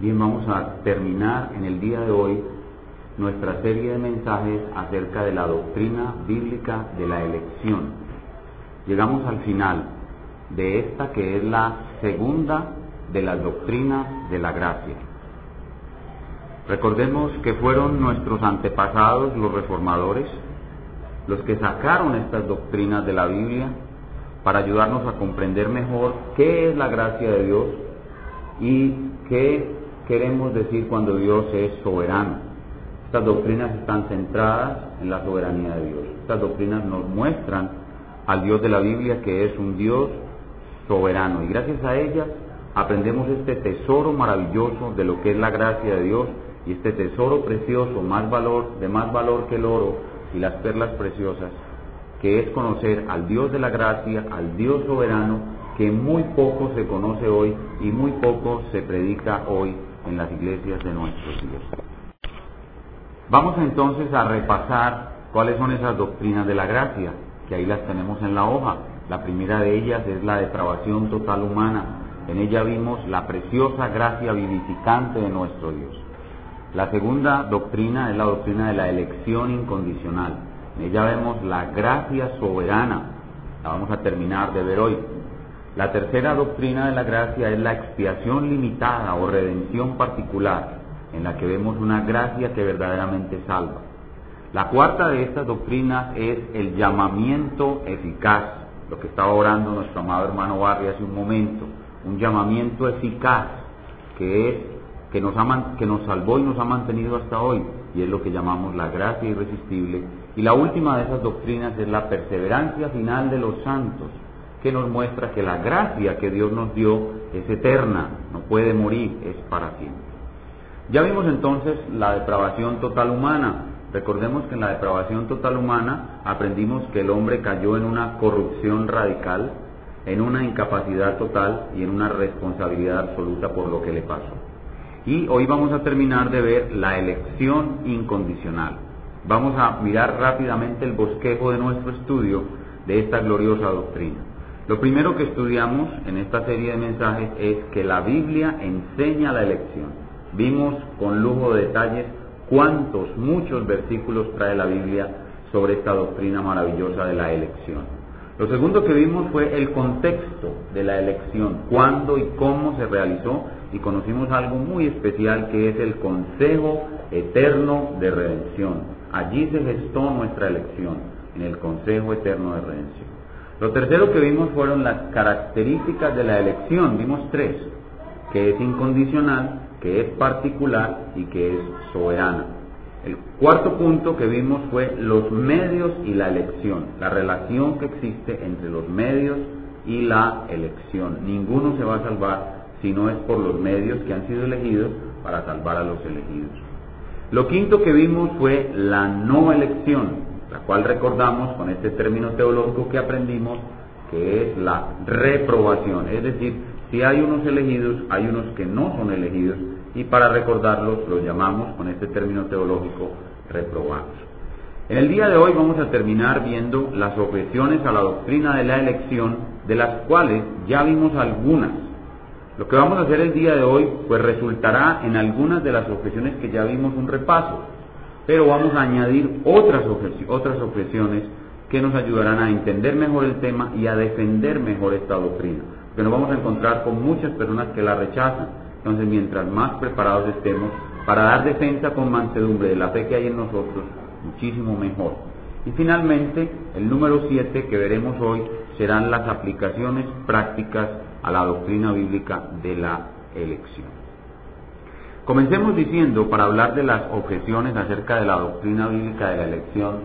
Bien, vamos a terminar en el día de hoy nuestra serie de mensajes acerca de la doctrina bíblica de la elección. Llegamos al final de esta que es la segunda de las doctrinas de la gracia. Recordemos que fueron nuestros antepasados, los reformadores, los que sacaron estas doctrinas de la Biblia para ayudarnos a comprender mejor qué es la gracia de Dios y qué queremos decir cuando Dios es soberano. Estas doctrinas están centradas en la soberanía de Dios. Estas doctrinas nos muestran al Dios de la Biblia que es un Dios soberano y gracias a ellas aprendemos este tesoro maravilloso de lo que es la gracia de Dios y este tesoro precioso, más valor, de más valor que el oro y las perlas preciosas, que es conocer al Dios de la gracia, al Dios soberano, que muy poco se conoce hoy y muy poco se predica hoy en las iglesias de nuestros días. Vamos entonces a repasar cuáles son esas doctrinas de la gracia, que ahí las tenemos en la hoja. La primera de ellas es la depravación total humana. En ella vimos la preciosa gracia vivificante de nuestro Dios. La segunda doctrina es la doctrina de la elección incondicional. En ella vemos la gracia soberana. La vamos a terminar de ver hoy. La tercera doctrina de la gracia es la expiación limitada o redención particular, en la que vemos una gracia que verdaderamente salva. La cuarta de estas doctrinas es el llamamiento eficaz, lo que estaba orando nuestro amado hermano Barry hace un momento, un llamamiento eficaz que es que nos, que nos salvó y nos ha mantenido hasta hoy, y es lo que llamamos la gracia irresistible. Y la última de esas doctrinas es la perseverancia final de los santos, que nos muestra que la gracia que Dios nos dio es eterna, no puede morir, es para siempre. Ya vimos entonces la depravación total humana. Recordemos que en la depravación total humana aprendimos que el hombre cayó en una corrupción radical, en una incapacidad total y en una responsabilidad absoluta por lo que le pasó. Y hoy vamos a terminar de ver la elección incondicional. Vamos a mirar rápidamente el bosquejo de nuestro estudio de esta gloriosa doctrina. Lo primero que estudiamos en esta serie de mensajes es que la Biblia enseña la elección. Vimos con lujo de detalles cuántos, muchos versículos trae la Biblia sobre esta doctrina maravillosa de la elección. Lo segundo que vimos fue el contexto de la elección, cuándo y cómo se realizó y conocimos algo muy especial que es el Consejo Eterno de Redención. Allí se gestó nuestra elección, en el Consejo Eterno de Redención. Lo tercero que vimos fueron las características de la elección, vimos tres, que es incondicional, que es particular y que es soberana. El cuarto punto que vimos fue los medios y la elección, la relación que existe entre los medios y la elección. Ninguno se va a salvar si no es por los medios que han sido elegidos para salvar a los elegidos. Lo quinto que vimos fue la no elección, la cual recordamos con este término teológico que aprendimos, que es la reprobación, es decir, si hay unos elegidos, hay unos que no son elegidos, y para recordarlos los llamamos con este término teológico reprobados. En el día de hoy vamos a terminar viendo las objeciones a la doctrina de la elección, de las cuales ya vimos algunas lo que vamos a hacer el día de hoy, pues resultará en algunas de las objeciones que ya vimos un repaso, pero vamos a añadir otras, otras objeciones que nos ayudarán a entender mejor el tema y a defender mejor esta doctrina, porque nos vamos a encontrar con muchas personas que la rechazan. Entonces, mientras más preparados estemos para dar defensa con mansedumbre de la fe que hay en nosotros, muchísimo mejor. Y finalmente, el número 7 que veremos hoy serán las aplicaciones prácticas a la doctrina bíblica de la elección. Comencemos diciendo, para hablar de las objeciones acerca de la doctrina bíblica de la elección,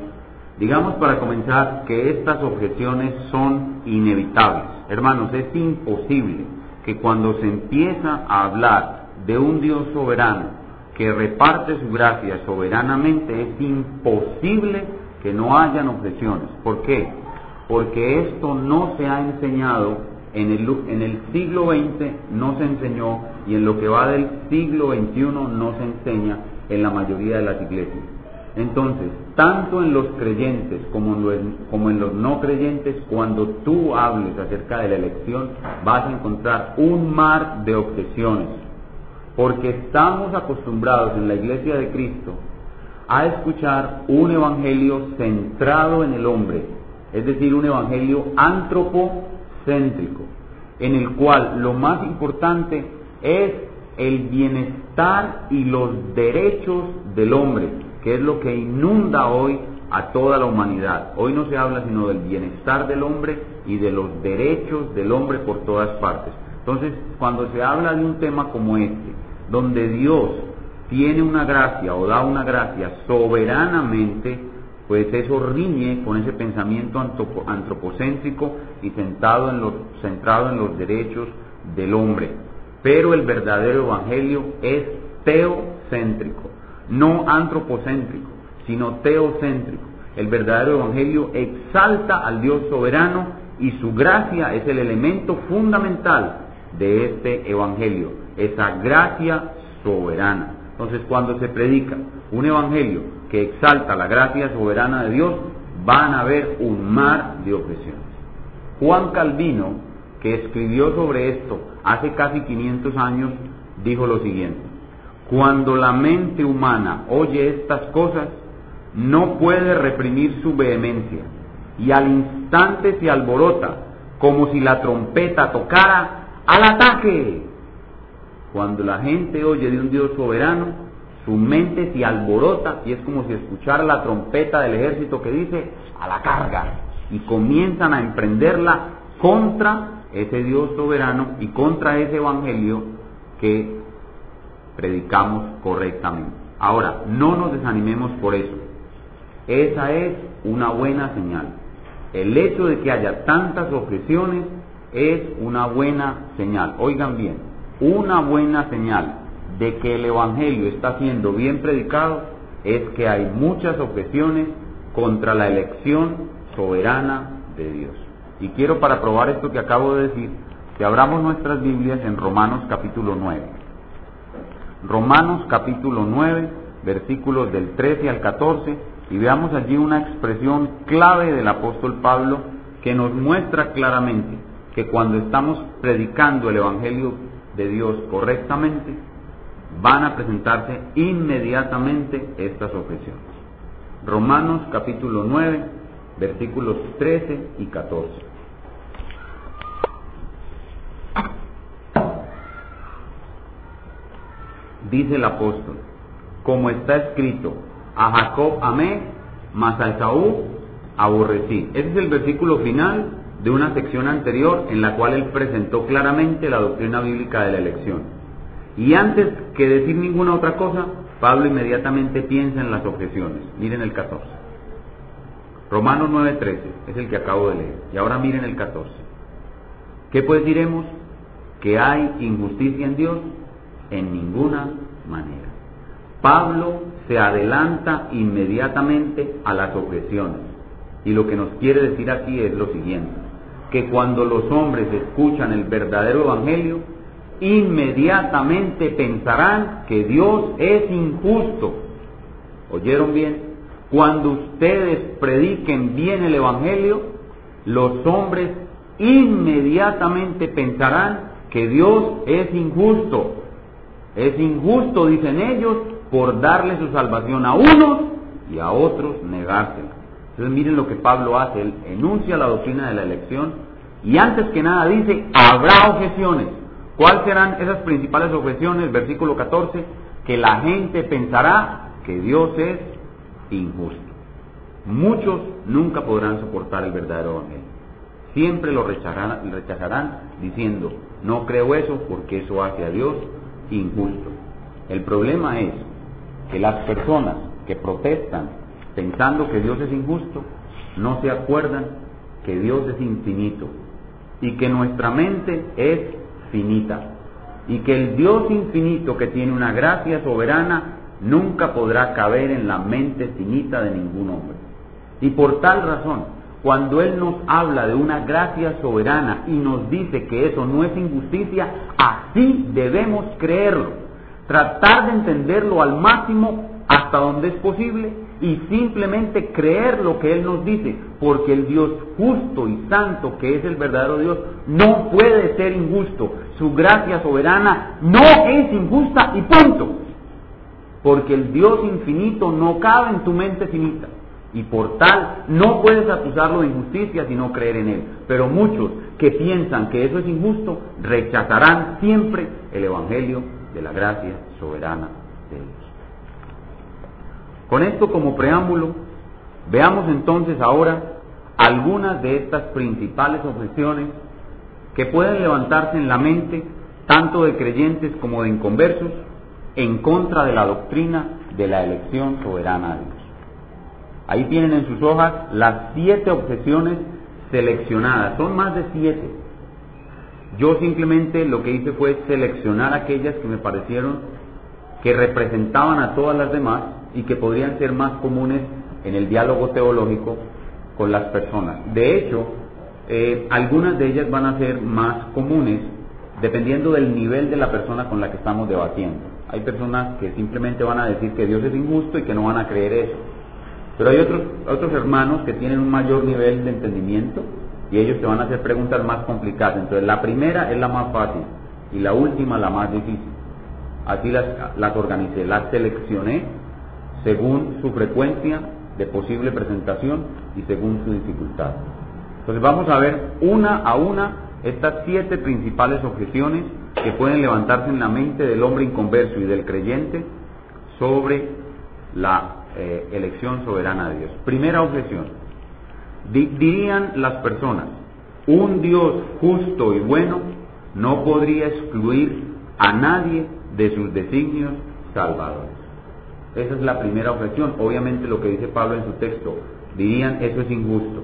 digamos para comenzar que estas objeciones son inevitables. Hermanos, es imposible que cuando se empieza a hablar de un Dios soberano que reparte su gracia soberanamente, es imposible que no hayan objeciones. ¿Por qué? Porque esto no se ha enseñado en el, en el siglo XX no se enseñó y en lo que va del siglo XXI no se enseña en la mayoría de las iglesias. Entonces, tanto en los creyentes como en los, como en los no creyentes, cuando tú hables acerca de la elección, vas a encontrar un mar de objeciones. Porque estamos acostumbrados en la iglesia de Cristo a escuchar un evangelio centrado en el hombre, es decir, un evangelio antropocéntrico, en el cual lo más importante es el bienestar y los derechos del hombre, que es lo que inunda hoy a toda la humanidad. Hoy no se habla sino del bienestar del hombre y de los derechos del hombre por todas partes. Entonces, cuando se habla de un tema como este, donde Dios tiene una gracia o da una gracia soberanamente, pues eso riñe con ese pensamiento antropocéntrico y centrado en los, centrado en los derechos del hombre. Pero el verdadero evangelio es teocéntrico no antropocéntrico, sino teocéntrico. El verdadero evangelio exalta al Dios soberano y su gracia es el elemento fundamental de este evangelio, esa gracia soberana. Entonces, cuando se predica un evangelio que exalta la gracia soberana de Dios, van a haber un mar de objeciones. Juan Calvino, que escribió sobre esto hace casi 500 años, dijo lo siguiente: cuando la mente humana oye estas cosas, no puede reprimir su vehemencia y al instante se alborota como si la trompeta tocara al ataque. Cuando la gente oye de un Dios soberano, su mente se alborota y es como si escuchara la trompeta del ejército que dice a la carga y comienzan a emprenderla contra ese Dios soberano y contra ese evangelio que predicamos correctamente. Ahora, no nos desanimemos por eso. Esa es una buena señal. El hecho de que haya tantas objeciones es una buena señal. Oigan bien, una buena señal de que el Evangelio está siendo bien predicado es que hay muchas objeciones contra la elección soberana de Dios. Y quiero para probar esto que acabo de decir, que abramos nuestras Biblias en Romanos capítulo 9. Romanos capítulo 9, versículos del 13 al 14, y veamos allí una expresión clave del apóstol Pablo que nos muestra claramente que cuando estamos predicando el Evangelio de Dios correctamente, van a presentarse inmediatamente estas objeciones. Romanos capítulo 9, versículos 13 y 14. dice el apóstol, como está escrito, a Jacob amé, mas a Esaú aborrecí. Ese es el versículo final de una sección anterior en la cual él presentó claramente la doctrina bíblica de la elección. Y antes que decir ninguna otra cosa, Pablo inmediatamente piensa en las objeciones. Miren el 14. Romanos 9:13 es el que acabo de leer. Y ahora miren el 14. ¿Qué pues diremos? ¿Que hay injusticia en Dios? En ninguna manera. Pablo se adelanta inmediatamente a las objeciones. Y lo que nos quiere decir aquí es lo siguiente, que cuando los hombres escuchan el verdadero evangelio, inmediatamente pensarán que Dios es injusto. ¿Oyeron bien? Cuando ustedes prediquen bien el evangelio, los hombres inmediatamente pensarán que Dios es injusto. Es injusto, dicen ellos, por darle su salvación a unos y a otros negársela. Entonces miren lo que Pablo hace, él enuncia la doctrina de la elección y antes que nada dice, habrá objeciones. ¿Cuáles serán esas principales objeciones? Versículo 14, que la gente pensará que Dios es injusto. Muchos nunca podrán soportar el verdadero evangelio. Siempre lo rechazarán, rechazarán diciendo, no creo eso porque eso hace a Dios injusto. El problema es que las personas que protestan pensando que Dios es injusto, no se acuerdan que Dios es infinito y que nuestra mente es finita y que el Dios infinito que tiene una gracia soberana nunca podrá caber en la mente finita de ningún hombre. Y por tal razón, cuando Él nos habla de una gracia soberana y nos dice que eso no es injusticia, así debemos creerlo. Tratar de entenderlo al máximo hasta donde es posible y simplemente creer lo que Él nos dice, porque el Dios justo y santo, que es el verdadero Dios, no puede ser injusto. Su gracia soberana no es injusta y punto. Porque el Dios infinito no cabe en tu mente finita. Y por tal no puedes acusarlo de injusticia sino creer en Él. Pero muchos que piensan que eso es injusto rechazarán siempre el Evangelio de la gracia soberana de Dios. Con esto como preámbulo, veamos entonces ahora algunas de estas principales objeciones que pueden levantarse en la mente tanto de creyentes como de inconversos en contra de la doctrina de la elección soberana de Dios. Ahí tienen en sus hojas las siete objeciones seleccionadas, son más de siete. Yo simplemente lo que hice fue seleccionar aquellas que me parecieron que representaban a todas las demás y que podrían ser más comunes en el diálogo teológico con las personas. De hecho, eh, algunas de ellas van a ser más comunes dependiendo del nivel de la persona con la que estamos debatiendo. Hay personas que simplemente van a decir que Dios es injusto y que no van a creer eso. Pero hay otros, otros hermanos que tienen un mayor nivel de entendimiento y ellos te van a hacer preguntas más complicadas. Entonces la primera es la más fácil y la última la más difícil. Así las, las organicé, las seleccioné según su frecuencia de posible presentación y según su dificultad. Entonces vamos a ver una a una estas siete principales objeciones que pueden levantarse en la mente del hombre inconverso y del creyente sobre la eh, elección soberana de Dios. Primera objeción. dirían las personas, un Dios justo y bueno no podría excluir a nadie de sus designios salvadores. Esa es la primera objeción. Obviamente lo que dice Pablo en su texto, dirían eso es injusto.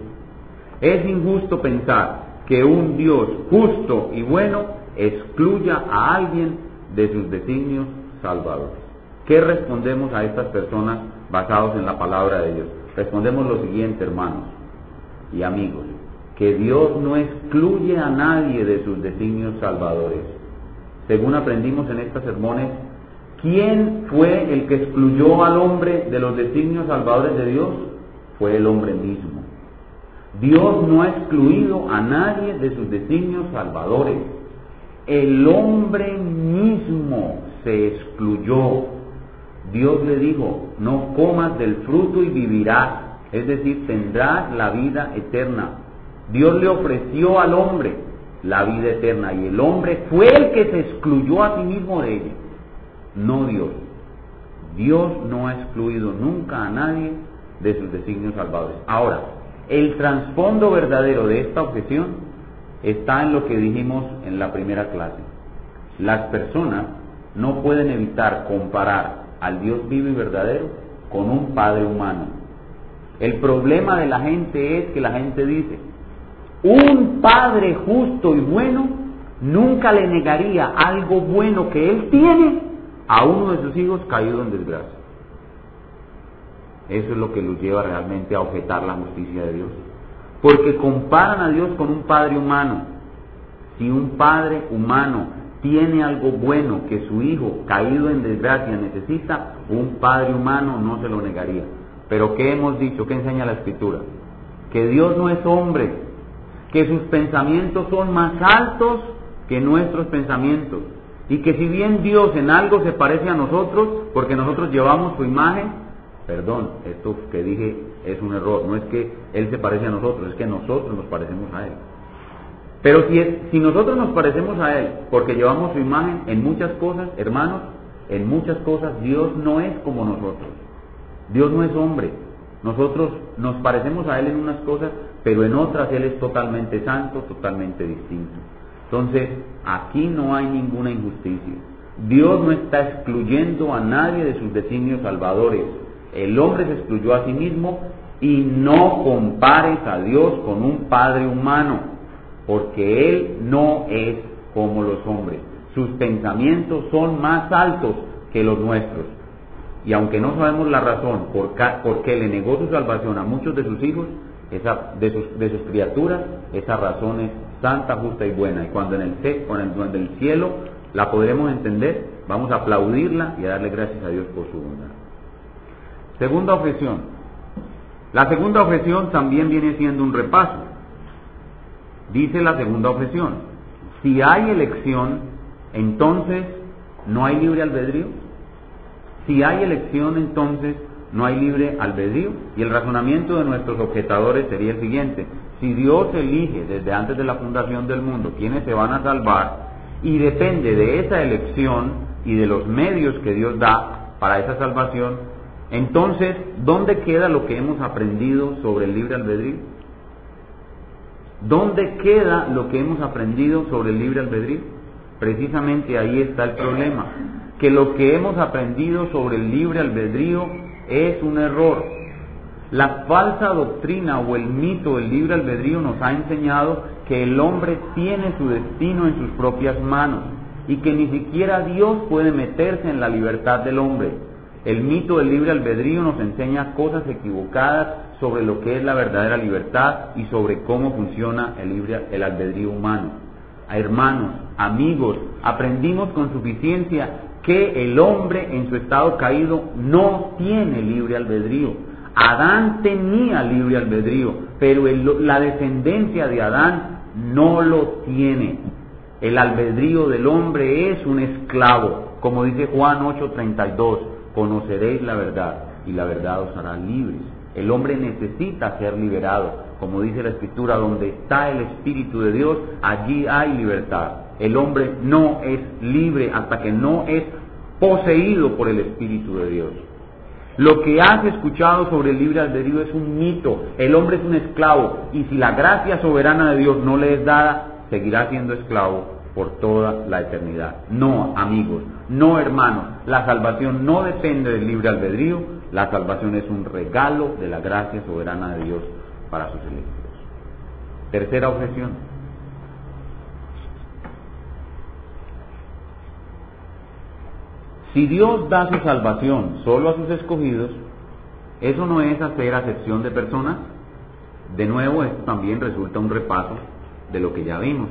Es injusto pensar que un Dios justo y bueno excluya a alguien de sus designios salvadores. ¿Qué respondemos a estas personas basados en la palabra de Dios? Respondemos lo siguiente, hermanos y amigos, que Dios no excluye a nadie de sus designios salvadores. Según aprendimos en estas sermones, ¿Quién fue el que excluyó al hombre de los designios salvadores de Dios? Fue el hombre mismo. Dios no ha excluido a nadie de sus designios salvadores. El hombre mismo se excluyó. Dios le dijo, no comas del fruto y vivirás, es decir, tendrás la vida eterna. Dios le ofreció al hombre la vida eterna y el hombre fue el que se excluyó a sí mismo de ella no Dios. Dios no ha excluido nunca a nadie de sus designios salvadores. Ahora, el trasfondo verdadero de esta objeción está en lo que dijimos en la primera clase. Las personas no pueden evitar comparar al Dios vivo y verdadero con un Padre humano. El problema de la gente es que la gente dice, un Padre justo y bueno nunca le negaría algo bueno que Él tiene a uno de sus hijos caído en desgracia. Eso es lo que los lleva realmente a objetar la justicia de Dios. Porque comparan a Dios con un padre humano. Si un padre humano tiene algo bueno que su hijo caído en desgracia necesita, un padre humano no se lo negaría. Pero ¿qué hemos dicho? ¿Qué enseña la escritura? Que Dios no es hombre, que sus pensamientos son más altos que nuestros pensamientos y que si bien Dios en algo se parece a nosotros, porque nosotros llevamos su imagen, perdón, esto que dije es un error, no es que Él se parece a nosotros, es que nosotros nos parecemos a Él. Pero si, si nosotros nos parecemos a Él porque llevamos su imagen en muchas cosas, hermanos, en muchas cosas Dios no es como nosotros. Dios no es hombre. Nosotros nos parecemos a Él en unas cosas, pero en otras Él es totalmente santo, totalmente distinto. Entonces, aquí no hay ninguna injusticia. Dios no está excluyendo a nadie de sus designios salvadores. El hombre se excluyó a sí mismo y no compares a Dios con un Padre humano, porque Él no es como los hombres. Sus pensamientos son más altos que los nuestros. Y aunque no sabemos la razón por, qué le negó su salvación a muchos de sus hijos, esa, de, sus, criaturas, esa razón es santa, justa y buena. Y cuando en el, cuando en el cielo la podremos entender, vamos a aplaudirla y a darle gracias a Dios por su bondad. Segunda objeción. La segunda objeción también viene siendo un repaso. Dice la segunda objeción, si hay elección, entonces no hay libre albedrío. Si hay elección, entonces no hay libre albedrío. Y el razonamiento de nuestros objetadores sería el siguiente. Si Dios elige desde antes de la fundación del mundo quienes se van a salvar y depende de esa elección y de los medios que Dios da para esa salvación, entonces, ¿dónde queda lo que hemos aprendido sobre el libre albedrío? ¿Dónde queda lo que hemos aprendido sobre el libre albedrío? Precisamente ahí está el problema, que lo que hemos aprendido sobre el libre albedrío es un error. La falsa doctrina o el mito del libre albedrío nos ha enseñado que el hombre tiene su destino en sus propias manos y que ni siquiera Dios puede meterse en la libertad del hombre. El mito del libre albedrío nos enseña cosas equivocadas sobre lo que es la verdadera libertad y sobre cómo funciona el, libre, el albedrío humano. Hermanos, amigos, aprendimos con suficiencia que el hombre en su estado caído no tiene libre albedrío. Adán tenía libre albedrío, pero la descendencia de Adán no lo tiene. El albedrío del hombre es un esclavo, como dice Juan 8:32, conoceréis la verdad y la verdad os hará libres. El hombre necesita ser liberado, como dice la Escritura, donde está el Espíritu de Dios, allí hay libertad. El hombre no es libre hasta que no es poseído por el Espíritu de Dios. Lo que has escuchado sobre el libre albedrío es un mito. El hombre es un esclavo y si la gracia soberana de Dios no le es dada, seguirá siendo esclavo por toda la eternidad. No, amigos, no, hermanos, la salvación no depende del libre albedrío, la salvación es un regalo de la gracia soberana de Dios para sus electos. Tercera objeción. Si Dios da su salvación solo a sus escogidos, ¿eso no es hacer acepción de personas? De nuevo, esto también resulta un repaso de lo que ya vimos.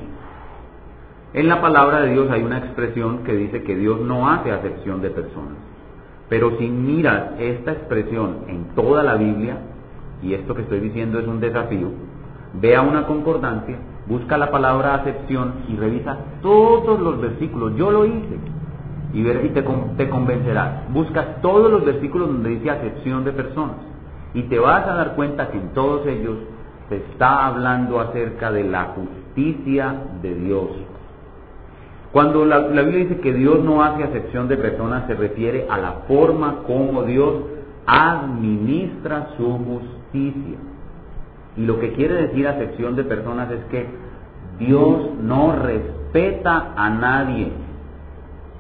En la palabra de Dios hay una expresión que dice que Dios no hace acepción de personas. Pero si miras esta expresión en toda la Biblia, y esto que estoy diciendo es un desafío, vea una concordancia, busca la palabra acepción y revisa todos los versículos. Yo lo hice y, te, te convencerás. Busca todos los versículos donde dice acepción de personas y te vas a dar cuenta que en todos ellos se está hablando acerca de la justicia de Dios. Cuando la, Biblia dice que Dios no hace acepción de personas, se refiere a la forma como Dios administra su justicia. Y lo que quiere decir acepción de personas es que Dios no respeta a nadie.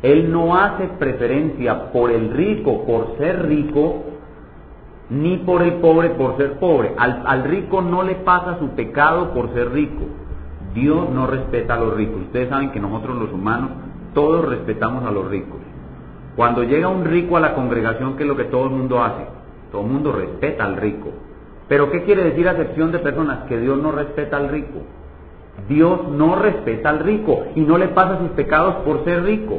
Él no hace preferencia por el rico por ser rico, ni por el pobre por ser pobre. al rico no le pasa su pecado por ser rico. Dios no respeta a los ricos. Ustedes saben que nosotros los humanos todos respetamos a los ricos. Cuando llega un rico a la congregación, ¿qué es lo que todo el mundo hace? Todo el mundo respeta al rico. Pero ¿qué quiere decir acepción de personas? Que Dios no respeta al rico. Dios no respeta al rico y no le pasa sus pecados por ser rico.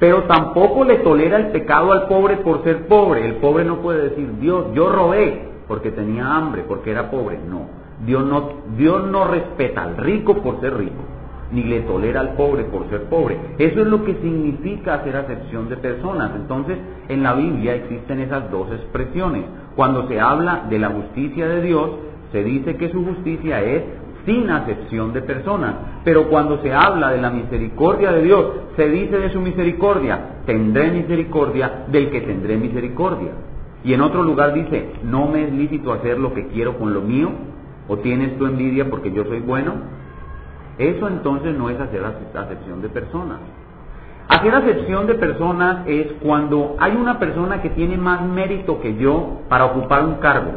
Pero tampoco le tolera el pecado al pobre por ser pobre. El pobre no puede decir, Dios, yo robé porque tenía hambre, porque era pobre. No. Dios no, Dios no respeta al rico por ser rico, ni le tolera al pobre por ser pobre. Eso es lo que significa hacer acepción de personas. Entonces, en la Biblia existen esas dos expresiones. Cuando se habla de la justicia de Dios, se dice que su justicia es sin acepción de personas. Pero cuando se habla de la misericordia de Dios, se dice de su misericordia, tendré misericordia del que tendré misericordia. Y en otro lugar dice, no me es lícito hacer lo que quiero con lo mío, ¿O tienes tu envidia porque yo soy bueno? Eso entonces no es hacer acepción de personas. Hacer acepción de personas es cuando hay una persona que tiene más mérito que yo para ocupar un cargo.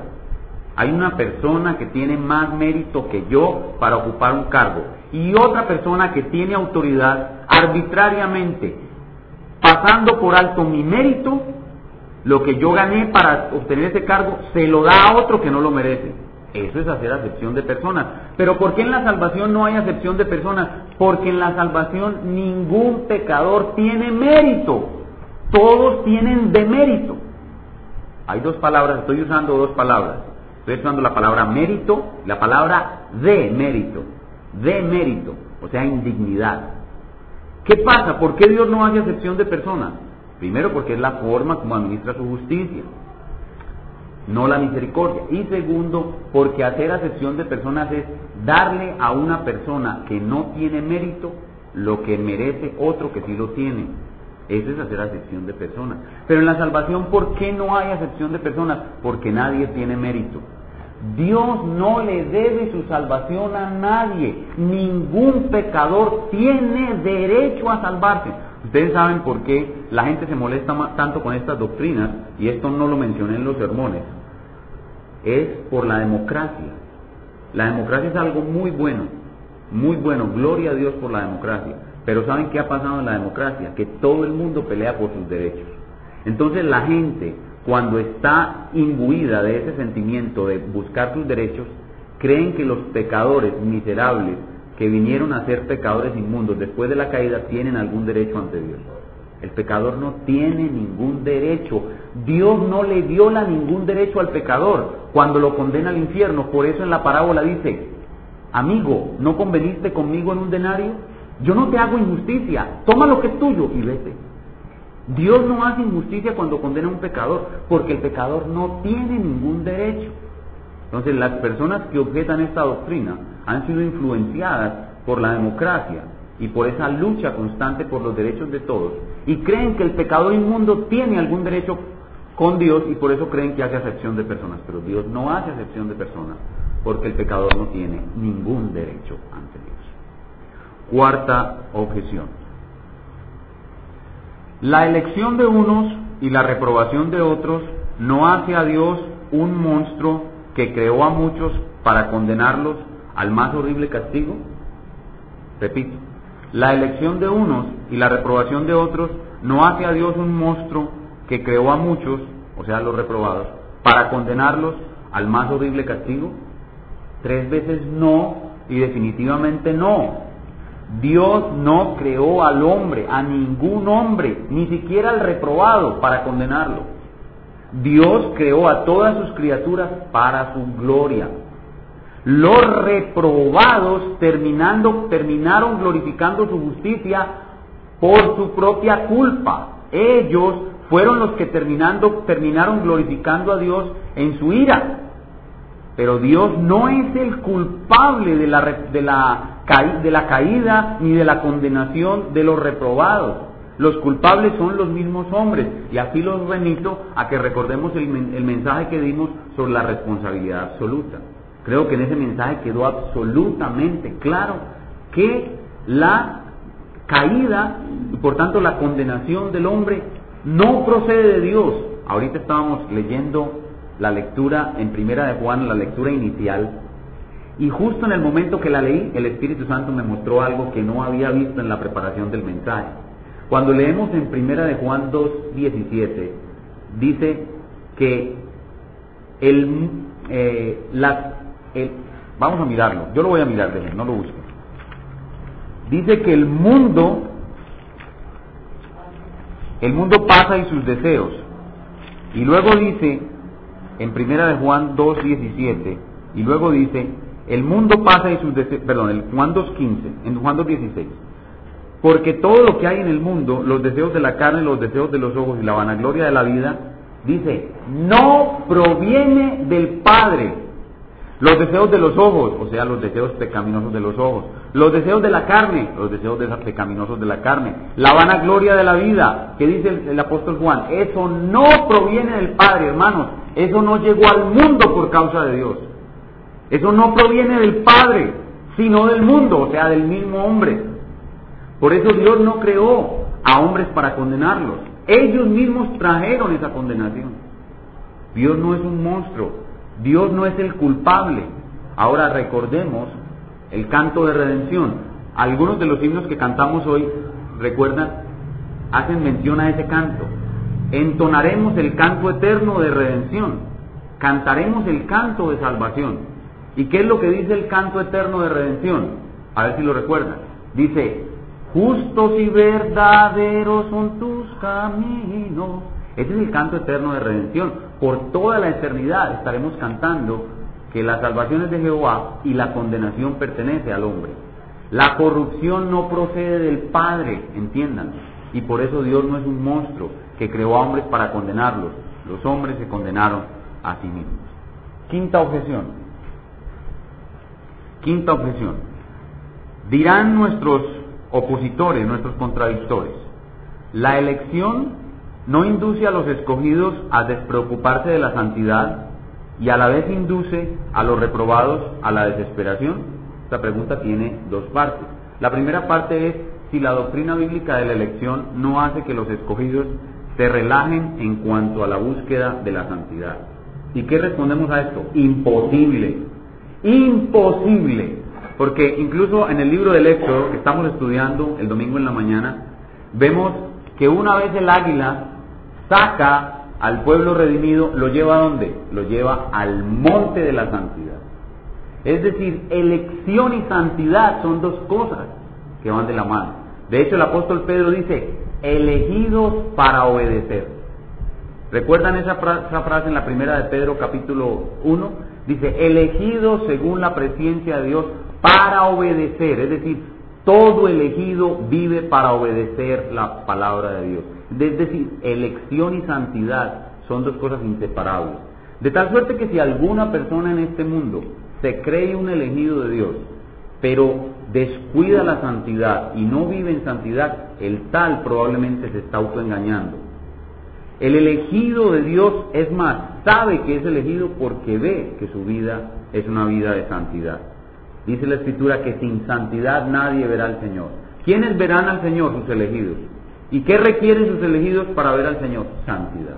Hay una persona que tiene más mérito que yo para ocupar un cargo. Y otra persona que tiene autoridad arbitrariamente, pasando por alto mi mérito, lo que yo gané para obtener ese cargo, se lo da a otro que no lo merece. Eso es hacer acepción de personas. Pero ¿por qué en la salvación no hay acepción de personas? Porque en la salvación ningún pecador tiene mérito. Todos tienen demérito. Hay dos palabras, estoy usando dos palabras. Estoy usando la palabra mérito, la palabra de mérito, de mérito, o sea, indignidad. ¿Qué pasa? ¿Por qué Dios no hace acepción de personas? Primero porque es la forma como administra su justicia, no la misericordia. Y segundo, porque hacer acepción de personas es darle a una persona que no tiene mérito lo que merece otro que sí lo tiene. Eso es hacer acepción de personas. Pero en la salvación, ¿por qué no hay acepción de personas? Porque nadie tiene mérito. Dios no le debe su salvación a nadie. Ningún pecador tiene derecho a salvarse. Ustedes saben por qué la gente se molesta tanto con estas doctrinas, y esto no lo mencioné en los sermones. Es por la democracia. La democracia es algo muy bueno, muy bueno. Gloria a Dios por la democracia. Pero ¿saben qué ha pasado en la democracia? Que todo el mundo pelea por sus derechos. Entonces la gente, cuando está imbuida de ese sentimiento de buscar sus derechos, creen que los pecadores miserables que vinieron a ser pecadores inmundos después de la caída tienen algún derecho ante Dios. El pecador no tiene ningún derecho. Dios no le viola ningún derecho al pecador cuando lo condena al infierno. Por eso en la parábola dice, amigo, ¿no conveniste conmigo en un denario? Yo no te hago injusticia, toma lo que es tuyo y vete. Dios no hace injusticia cuando condena a un pecador, porque el pecador no tiene ningún derecho. Entonces las personas que objetan esta doctrina han sido influenciadas por la democracia y por esa lucha constante por los derechos de todos y creen que el pecador inmundo tiene algún derecho con Dios y por eso creen que hace acepción de personas, pero Dios no hace acepción de personas porque el pecador no tiene ningún derecho ante Dios. Cuarta objeción. La elección de unos y la reprobación de otros no hace a Dios un monstruo que creó a muchos para condenarlos al más horrible castigo. Repito, la elección de unos y la reprobación de otros no hace a Dios un monstruo que creó a muchos, o sea, los reprobados, para condenarlos al más horrible castigo. Tres veces no y definitivamente no. Dios no creó al hombre, a ningún hombre, ni siquiera al reprobado, para condenarlo. Dios creó a todas sus criaturas para su gloria. Los reprobados terminando, terminaron glorificando su justicia por su propia culpa. Ellos fueron los que terminando, terminaron glorificando a Dios en su ira. Pero Dios no es el culpable de la, de la de la caída ni de la condenación de los reprobados. Los culpables son los mismos hombres. Y aquí los remito a que recordemos el, el mensaje que dimos sobre la responsabilidad absoluta. Creo que en ese mensaje quedó absolutamente claro que la caída y por tanto la condenación del hombre no procede de Dios. Ahorita estábamos leyendo la lectura en primera de Juan, la lectura inicial, y justo en el momento que la leí, el Espíritu Santo me mostró algo que no había visto en la preparación del mensaje. Cuando leemos en primera de Juan 2.17, dice que el, eh, la, vamos a mirarlo, yo lo voy a mirar, no lo busco. Dice que el mundo, el mundo pasa y sus deseos. Y luego dice, en primera de Juan 2.17, y luego dice, el mundo pasa y sus deseos, perdón, en Juan 2.15, en Juan 2.16. Porque todo lo que hay en el mundo, los deseos de la carne, los deseos de los ojos y la vanagloria de la vida, dice, no proviene del Padre. Los deseos de los ojos, o sea, los deseos pecaminosos de los ojos. Los deseos de la carne, los deseos de pecaminosos de la carne. La vanagloria de la vida, que dice el, el apóstol Juan, eso no proviene del Padre, hermanos. Eso no llegó al mundo por causa de Dios. Eso no proviene del Padre, sino del mundo, o sea, del mismo hombre. Por eso Dios no creó a hombres para condenarlos. Ellos mismos trajeron esa condenación. Dios no es un monstruo, Dios no es el culpable. Ahora recordemos el canto de redención. Algunos de los himnos que cantamos hoy, recuerdan, hacen mención a ese canto. Entonaremos el canto eterno de redención, cantaremos el canto de salvación. ¿Y qué es lo que dice el canto eterno de redención? A ver si lo recuerdan. Dice, justos y verdaderos son tus caminos, Ese es el canto eterno de redención. Por toda la eternidad estaremos cantando que la salvación es de Jehová y la condenación pertenece al hombre. La corrupción no procede del Padre, entiendan. Y por eso Dios no es un monstruo que creó a hombres para condenarlos. Los hombres se condenaron a sí mismos. Quinta objeción. Quinta objeción. Dirán nuestros opositores, nuestros contradictores, la elección no induce a los escogidos a despreocuparse de la santidad y a la vez induce a los reprobados a la desesperación? Esta pregunta tiene dos partes. La primera parte es si la doctrina bíblica de la elección no hace que los escogidos se relajen en cuanto a la búsqueda de la santidad. ¿Y qué respondemos a esto? Imposible. Imposible. Porque incluso en el libro del Éxodo, que estamos estudiando el domingo en la mañana, vemos que una vez el águila saca al pueblo redimido, lo lleva a dónde? Lo lleva al monte de la santidad. Es decir, elección y santidad son dos cosas que van de la mano. De hecho, el apóstol Pedro dice, elegidos para obedecer. ¿Recuerdan esa, frase en la primera de Pedro capítulo 1? Dice, elegidos según la presencia de Dios para obedecer. Es decir, todo elegido vive para obedecer la palabra de Dios. Es decir, elección y santidad son dos cosas inseparables. De tal suerte que si alguna persona en este mundo se cree un elegido de Dios, pero descuida la santidad y no vive en santidad, el tal probablemente se está autoengañando. El elegido de Dios, es más, sabe que es elegido porque ve que su vida es una vida de santidad. Dice la Escritura que sin santidad nadie verá al Señor. ¿Quiénes verán al Señor? Sus elegidos. ¿Y qué requieren sus elegidos para ver al Señor? Santidad.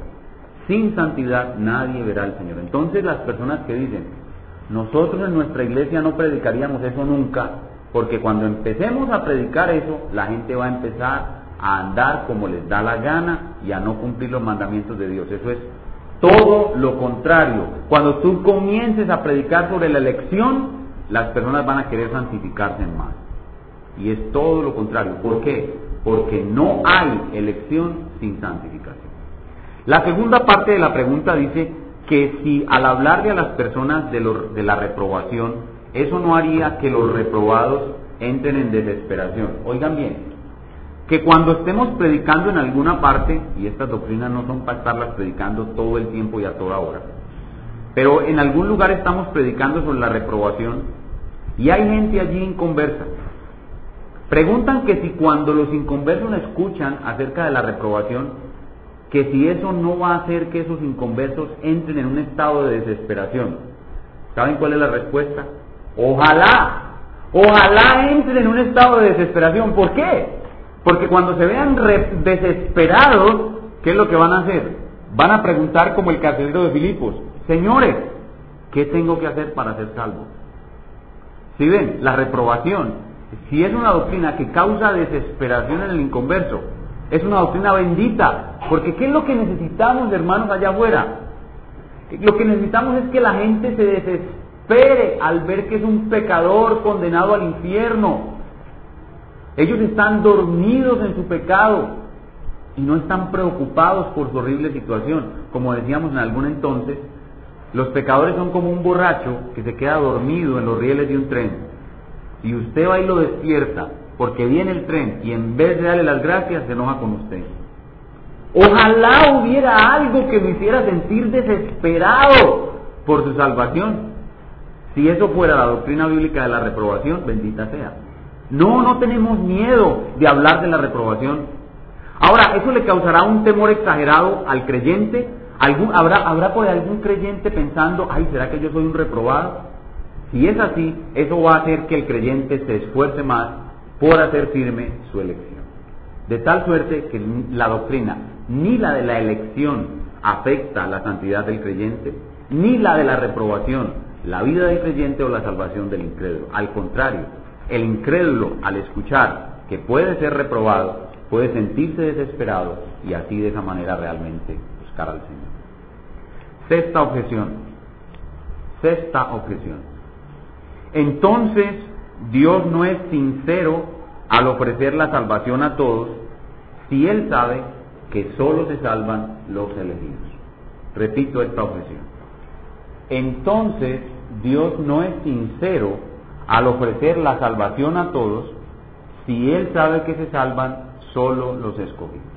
Sin santidad nadie verá al Señor. Entonces las personas que dicen, nosotros en nuestra iglesia no predicaríamos eso nunca, porque cuando empecemos a predicar eso, la gente va a empezar a andar como les da la gana y a no cumplir los mandamientos de Dios. Eso es todo lo contrario. Cuando tú comiences a predicar sobre la elección, las personas van a querer santificarse más. Y es todo lo contrario. ¿Por qué? Porque no hay elección sin santificación. La segunda parte de la pregunta dice que si al hablarle a las personas de, de la reprobación, eso no haría que los reprobados entren en desesperación. Oigan bien, que cuando estemos predicando en alguna parte, y estas doctrinas no son para estarlas predicando todo el tiempo y a toda hora, pero en algún lugar estamos predicando sobre la reprobación y hay gente allí inconversa. Preguntan que si cuando los inconversos escuchan acerca de la reprobación, que si eso no va a hacer que esos inconversos entren en un estado de desesperación. ¿Saben cuál es la respuesta? Ojalá, ojalá entren en un estado de desesperación. ¿Por qué? Porque cuando se vean desesperados, ¿qué es lo que van a hacer? Van a preguntar como el carcelero de Filipos, señores, ¿qué tengo que hacer para ser salvo? Si ven, la reprobación, si es una doctrina que causa desesperación en el inconverso, es una doctrina bendita, porque ¿qué es lo que necesitamos, hermanos, allá afuera? Lo que necesitamos es que la gente se desespere al ver que es un pecador condenado al infierno. Ellos están dormidos en su pecado y no están preocupados por su horrible situación. Como decíamos en algún entonces, los pecadores son como un borracho que se queda dormido en los rieles de un tren. Y usted va y lo despierta porque viene el tren y en vez de darle las gracias se enoja con usted. Ojalá hubiera algo que me hiciera sentir desesperado por su salvación. Si eso fuera la doctrina bíblica de la reprobación, bendita sea. No, no tenemos miedo de hablar de la reprobación. Ahora, ¿eso le causará un temor exagerado al creyente? habrá, ¿Habrá por algún creyente pensando, ay, ¿será que yo soy un reprobado? Si es así, eso va a hacer que el creyente se esfuerce más por hacer firme su elección. De tal suerte que la doctrina, ni la de la elección afecta la santidad del creyente, ni la de la reprobación, la vida del creyente o la salvación del incrédulo. Al contrario, el incrédulo al escuchar que puede ser reprobado, puede sentirse desesperado y así de esa manera realmente al Señor. Sexta objeción. Sexta objeción. Entonces, Dios no es sincero al ofrecer la salvación a todos si Él sabe que solo se salvan los elegidos. Repito esta objeción. Entonces, Dios no es sincero al ofrecer la salvación a todos si Él sabe que se salvan solo los escogidos.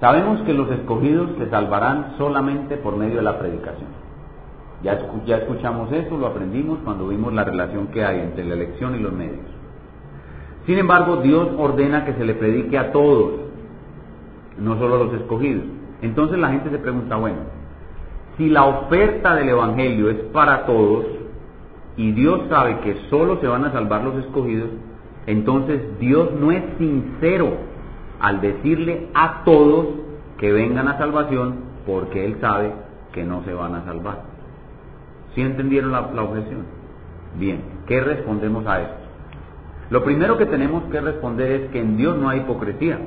Sabemos que los escogidos se salvarán solamente por medio de la predicación. Ya, ya escuchamos eso, lo aprendimos cuando vimos la relación que hay entre la elección y los medios. Sin embargo, Dios ordena que se le predique a todos, no solo a los escogidos. Entonces la gente se pregunta, bueno, si la oferta del Evangelio es para todos y Dios sabe que solo se van a salvar los escogidos, entonces Dios no es sincero al decirle a todos que vengan a salvación porque Él sabe que no se van a salvar. ¿Sí entendieron la, objeción? Bien, ¿qué respondemos a esto? Lo primero que tenemos que responder es que en Dios no hay hipocresía,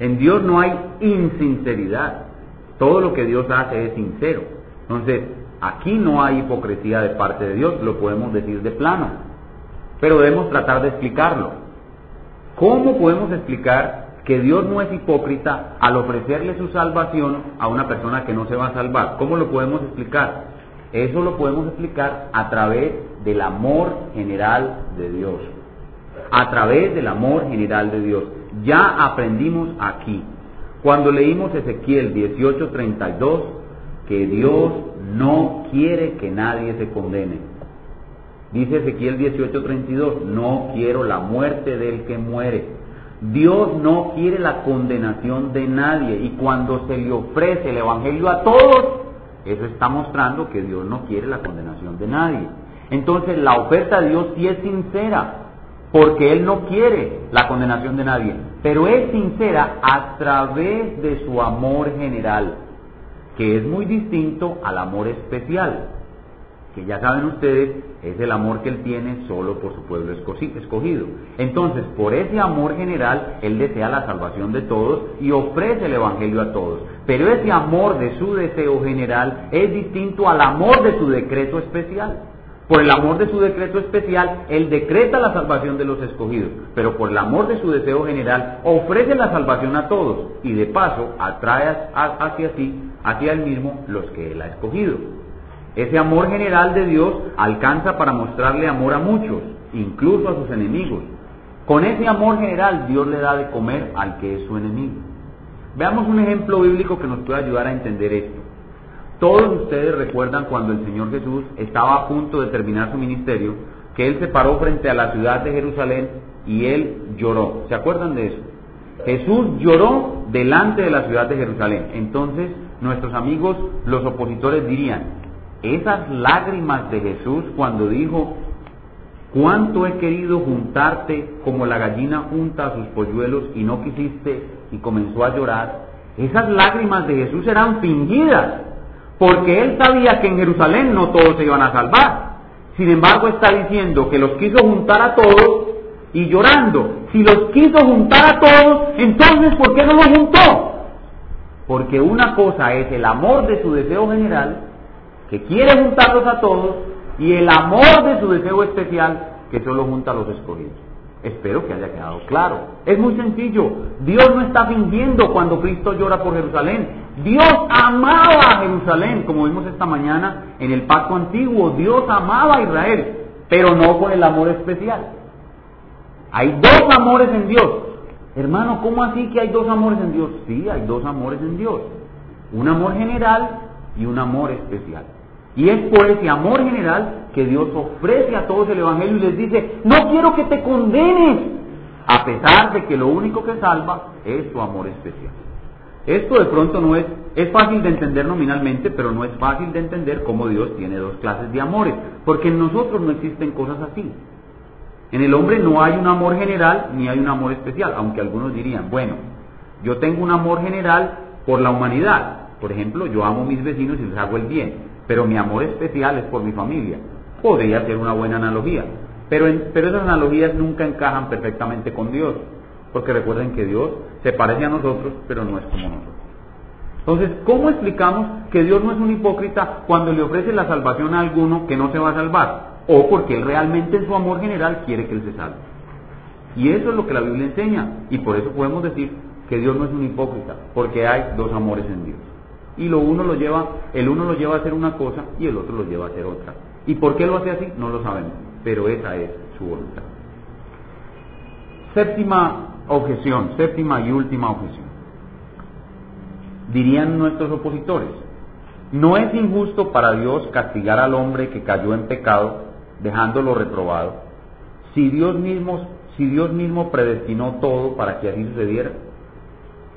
en Dios no hay insinceridad, todo lo que Dios hace es sincero. Entonces, aquí no hay hipocresía de parte de Dios, lo podemos decir de plano, pero debemos tratar de explicarlo. ¿Cómo podemos explicar que Dios no es hipócrita al ofrecerle su salvación a una persona que no se va a salvar? ¿Cómo lo podemos explicar? Eso lo podemos explicar a través del amor general de Dios. A través del amor general de Dios. Ya aprendimos aquí, cuando leímos Ezequiel 18:32, que Dios no quiere que nadie se condene. Dice Ezequiel 18:32, no quiero la muerte del que muere. Dios no quiere la condenación de nadie y cuando se le ofrece el Evangelio a todos, eso está mostrando que Dios no quiere la condenación de nadie. Entonces la oferta de Dios sí es sincera, porque Él no quiere la condenación de nadie, pero es sincera a través de su amor general, que es muy distinto al amor especial, que ya saben ustedes es el amor que Él tiene solo por su pueblo escogido. Entonces, por ese amor general, Él desea la salvación de todos y ofrece el Evangelio a todos. Pero ese amor de su deseo general es distinto al amor de su decreto especial. Por el amor de su decreto especial, Él decreta la salvación de los escogidos, pero por el amor de su deseo general, ofrece la salvación a todos y de paso atrae hacia sí, hacia Él mismo, los que Él ha escogido. Ese amor general de Dios alcanza para mostrarle amor a muchos, incluso a sus enemigos. Con ese amor general Dios le da de comer al que es su enemigo. Veamos un ejemplo bíblico que nos puede ayudar a entender esto. Todos ustedes recuerdan cuando el Señor Jesús estaba a punto de terminar su ministerio, que Él se paró frente a la ciudad de Jerusalén y Él lloró. ¿Se acuerdan de eso? Jesús lloró delante de la ciudad de Jerusalén. Entonces nuestros amigos, los opositores dirían, esas lágrimas de Jesús cuando dijo, cuánto he querido juntarte como la gallina junta a sus polluelos y no quisiste y comenzó a llorar, esas lágrimas de Jesús eran fingidas, porque él sabía que en Jerusalén no todos se iban a salvar. Sin embargo está diciendo que los quiso juntar a todos y llorando. Si los quiso juntar a todos, entonces ¿por qué no los juntó? Porque una cosa es el amor de su deseo general que quiere juntarlos a todos, y el amor de su deseo especial que solo junta a los escogidos. Espero que haya quedado claro. Es muy sencillo. Dios no está fingiendo cuando Cristo llora por Jerusalén. Dios amaba a Jerusalén, como vimos esta mañana en el pacto antiguo. Dios amaba a Israel, pero no con el amor especial. Hay dos amores en Dios. Hermano, ¿cómo así que hay dos amores en Dios? Sí, hay dos amores en Dios. Un amor general y un amor especial. Y es por ese amor general que Dios ofrece a todos el Evangelio y les dice, no quiero que te condenes, a pesar de que lo único que salva es su amor especial. Esto de pronto no es, es fácil de entender nominalmente, pero no es fácil de entender cómo Dios tiene dos clases de amores, porque en nosotros no existen cosas así. En el hombre no hay un amor general ni hay un amor especial, aunque algunos dirían, bueno, yo tengo un amor general por la humanidad. Por ejemplo, yo amo a mis vecinos y les hago el bien pero mi amor especial es por mi familia. Podría ser una buena analogía, pero, pero esas analogías nunca encajan perfectamente con Dios, porque recuerden que Dios se parece a nosotros, pero no es como nosotros. Entonces, ¿cómo explicamos que Dios no es un hipócrita cuando le ofrece la salvación a alguno que no se va a salvar? O porque Él realmente en su amor general quiere que Él se salve. Y eso es lo que la Biblia enseña. Y por eso podemos decir que Dios no es un hipócrita, porque hay dos amores en Dios. Y lo uno lo lleva, el uno lo lleva a hacer una cosa y el otro lo lleva a hacer otra. ¿Y por qué lo hace así? No lo sabemos, pero esa es su voluntad. Séptima objeción, séptima y última objeción. Dirían nuestros opositores, no es injusto para Dios castigar al hombre que cayó en pecado, dejándolo reprobado, si Dios mismo, si Dios mismo predestinó todo para que así sucediera.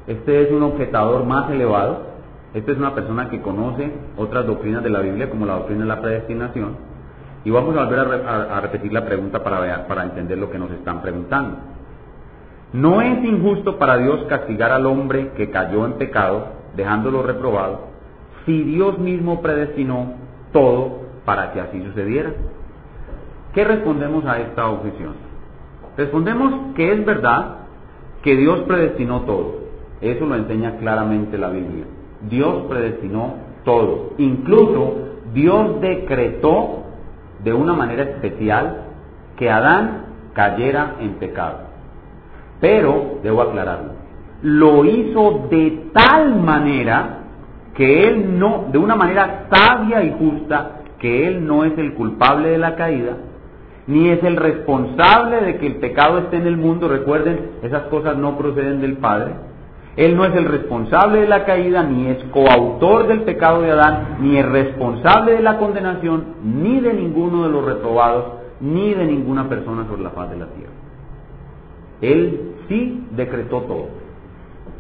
Este es un objetador más elevado, esta es una persona que conoce otras doctrinas de la Biblia, como la doctrina de la predestinación, y vamos a volver a, repetir la pregunta para, para entender lo que nos están preguntando. No es injusto para Dios castigar al hombre que cayó en pecado, dejándolo reprobado, si Dios mismo predestinó todo para que así sucediera. ¿Qué respondemos a esta objeción? Respondemos que es verdad que Dios predestinó todo. Eso lo enseña claramente la Biblia. Dios predestinó todo. Incluso Dios decretó de una manera especial que Adán cayera en pecado. Pero, debo aclararlo, lo hizo de tal manera que él no, de una manera sabia y justa, que él no es el culpable de la caída, ni es el responsable de que el pecado esté en el mundo. Recuerden, esas cosas no proceden del Padre. Él no es el responsable de la caída, ni es coautor del pecado de Adán, ni es responsable de la condenación, ni de ninguno de los reprobados, ni de ninguna persona sobre la faz de la tierra. Él sí decretó todo.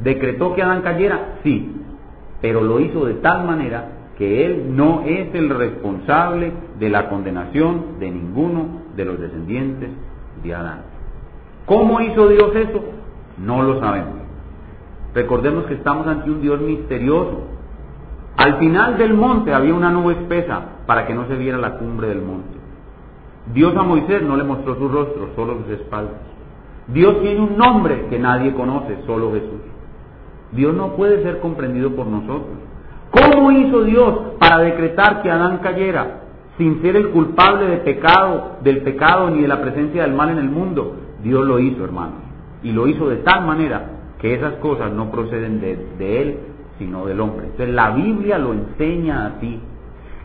¿Decretó que Adán cayera? Sí, pero lo hizo de tal manera que él no es el responsable de la condenación de ninguno de los descendientes de Adán. ¿Cómo hizo Dios eso? No lo sabemos. Recordemos que estamos ante un Dios misterioso. Al final del monte había una nube espesa para que no se viera la cumbre del monte. Dios a Moisés no le mostró su rostro, solo sus espaldas. Dios tiene un nombre que nadie conoce, solo Jesús. Dios no puede ser comprendido por nosotros. ¿Cómo hizo Dios para decretar que Adán cayera sin ser el culpable de pecado, del pecado ni de la presencia del mal en el mundo? Dios lo hizo, hermanos. Y lo hizo de tal manera que esas cosas no proceden de, Él, sino del hombre. Entonces la Biblia lo enseña a ti.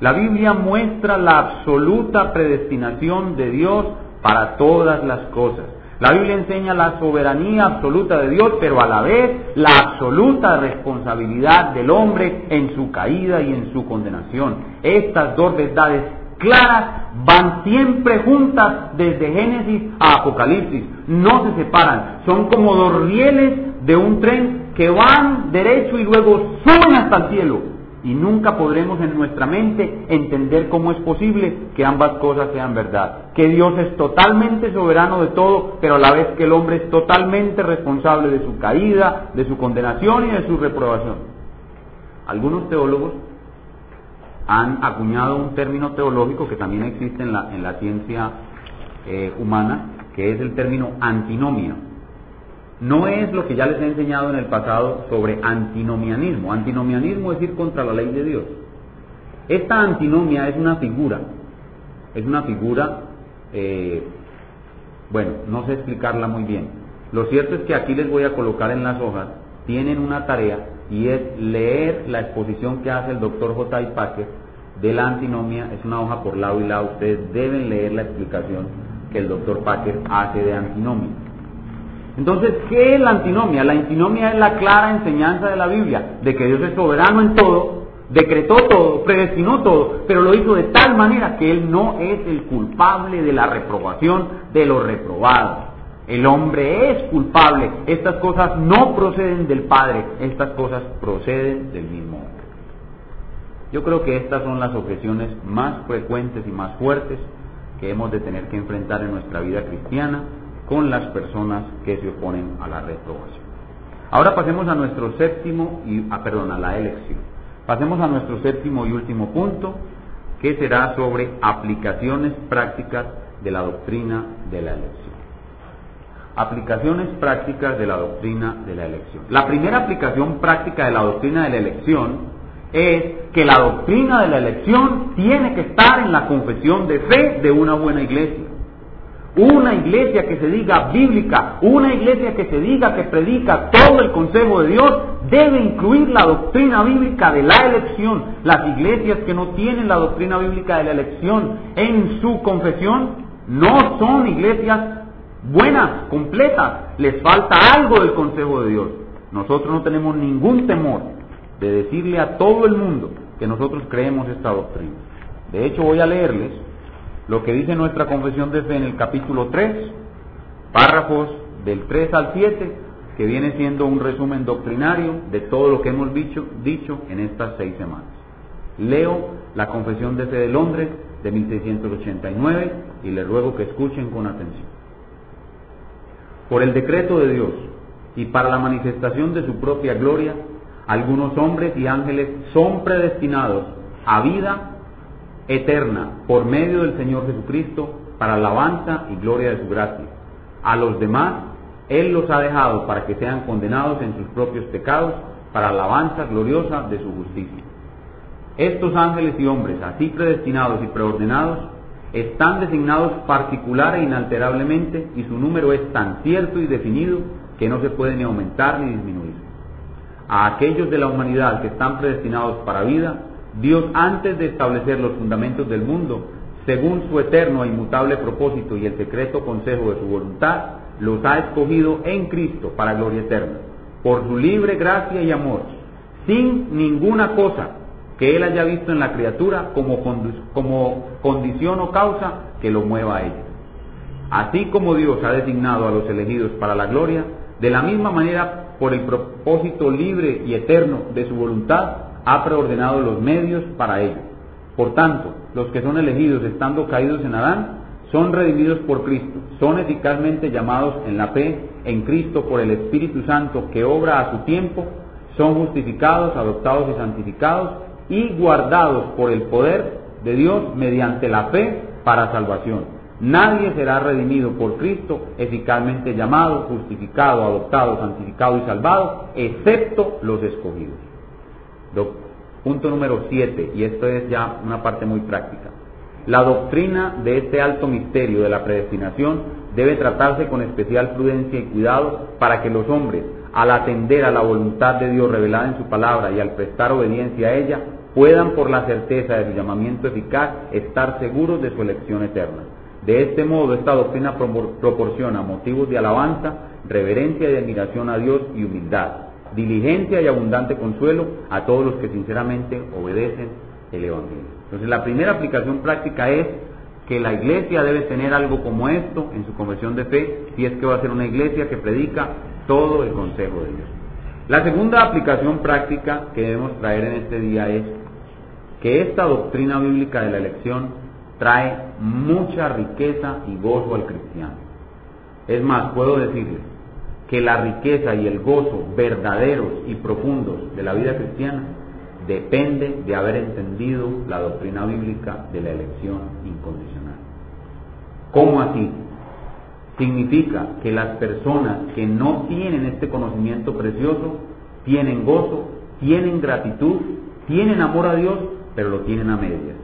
La Biblia muestra la absoluta predestinación de Dios para todas las cosas. La Biblia enseña la soberanía absoluta de Dios, pero a la vez la absoluta responsabilidad del hombre en su caída y en su condenación. Estas dos verdades claras van siempre juntas desde Génesis a Apocalipsis, no se separan, son como dos rieles de un tren que van derecho y luego suben hasta el cielo y nunca podremos en nuestra mente entender cómo es posible que ambas cosas sean verdad. Que Dios es totalmente soberano de todo, pero a la vez que el hombre es totalmente responsable de su caída, de su condenación y de su reprobación. Algunos teólogos han acuñado un término teológico que también existe en la, en la ciencia eh, humana, que es el término antinomia no es lo que ya les he enseñado en el pasado sobre antinomianismo. Antinomianismo es ir contra la ley de Dios. Esta antinomia es una figura, es una figura, eh, bueno, no sé explicarla muy bien. Lo cierto es que aquí les voy a colocar en las hojas, tienen una tarea y es leer la exposición que hace el doctor J. I. Packer de la antinomia, es una hoja por lado y lado, ustedes deben leer la explicación que el doctor Packer hace de antinomia. Entonces, ¿qué es la antinomia? La antinomia es la clara enseñanza de la Biblia, de que Dios es soberano en todo, decretó todo, predestinó todo, pero lo hizo de tal manera que Él no es el culpable de la reprobación de los reprobados. El hombre es culpable. Estas cosas no proceden del Padre, estas cosas proceden del mismo hombre. Yo creo que estas son las objeciones más frecuentes y más fuertes que hemos de tener que enfrentar en nuestra vida cristiana con las personas que se oponen a la reprobación. Ahora pasemos a nuestro séptimo y ah, perdón, a la elección. Pasemos a nuestro séptimo y último punto, que será sobre aplicaciones prácticas de la doctrina de la elección. Aplicaciones prácticas de la doctrina de la elección. La primera aplicación práctica de la doctrina de la elección es que la doctrina de la elección tiene que estar en la confesión de fe de una buena iglesia. Una iglesia que se diga bíblica, una iglesia que se diga que predica todo el consejo de Dios, debe incluir la doctrina bíblica de la elección. Las iglesias que no tienen la doctrina bíblica de la elección en su confesión no son iglesias buenas, completas. Les falta algo del consejo de Dios. Nosotros no tenemos ningún temor de decirle a todo el mundo que nosotros creemos esta doctrina. De hecho, voy a leerles lo que dice nuestra confesión de fe en el capítulo 3, párrafos del 3 al 7, que viene siendo un resumen doctrinario de todo lo que hemos dicho, dicho en estas seis semanas. Leo la confesión de fe de Londres de 1689 y les ruego que escuchen con atención. Por el decreto de Dios y para la manifestación de su propia gloria, algunos hombres y ángeles son predestinados a vida eterna por medio del Señor Jesucristo para alabanza y gloria de su gracia. A los demás, Él los ha dejado para que sean condenados en sus propios pecados para alabanza gloriosa de su justicia. Estos ángeles y hombres, así predestinados y preordenados, están designados particular e inalterablemente y su número es tan cierto y definido que no se puede ni aumentar ni disminuir. A aquellos de la humanidad que están predestinados para vida, Dios antes de establecer los fundamentos del mundo, según su eterno e inmutable propósito y el secreto consejo de su voluntad, los ha escogido en Cristo para gloria eterna, por su libre gracia y amor, sin ninguna cosa que Él haya visto en la criatura como, condición o causa que lo mueva a ella. Así como Dios ha designado a los elegidos para la gloria, de la misma manera, por el propósito libre y eterno de su voluntad, ha preordenado los medios para ello. Por tanto, los que son elegidos estando caídos en Adán, son redimidos por Cristo, son eficazmente llamados en la fe en Cristo por el Espíritu Santo que obra a su tiempo, son justificados, adoptados y santificados y guardados por el poder de Dios mediante la fe para salvación. Nadie será redimido por Cristo, eficazmente llamado, justificado, adoptado, santificado y salvado, excepto los escogidos. Punto número 7, y esto es ya una parte muy práctica. La doctrina de este alto misterio de la predestinación debe tratarse con especial prudencia y cuidado para que los hombres, al atender a la voluntad de Dios revelada en su palabra y al prestar obediencia a ella, puedan por la certeza de su llamamiento eficaz estar seguros de su elección eterna. De este modo, esta doctrina proporciona motivos de alabanza, reverencia y admiración a Dios y humildad diligencia y abundante consuelo a todos los que sinceramente obedecen el Evangelio. Entonces la primera aplicación práctica es que la iglesia debe tener algo como esto en su conversión de fe, si es que va a ser una iglesia que predica todo el consejo de Dios. La segunda aplicación práctica que debemos traer en este día es que esta doctrina bíblica de la elección trae mucha riqueza y gozo al cristiano. Es más, puedo decirles, que la riqueza y el gozo verdaderos y profundos de la vida cristiana depende de haber entendido la doctrina bíblica de la elección incondicional. ¿Cómo así? Significa que las personas que no tienen este conocimiento precioso tienen gozo, tienen gratitud, tienen amor a Dios, pero lo tienen a medias.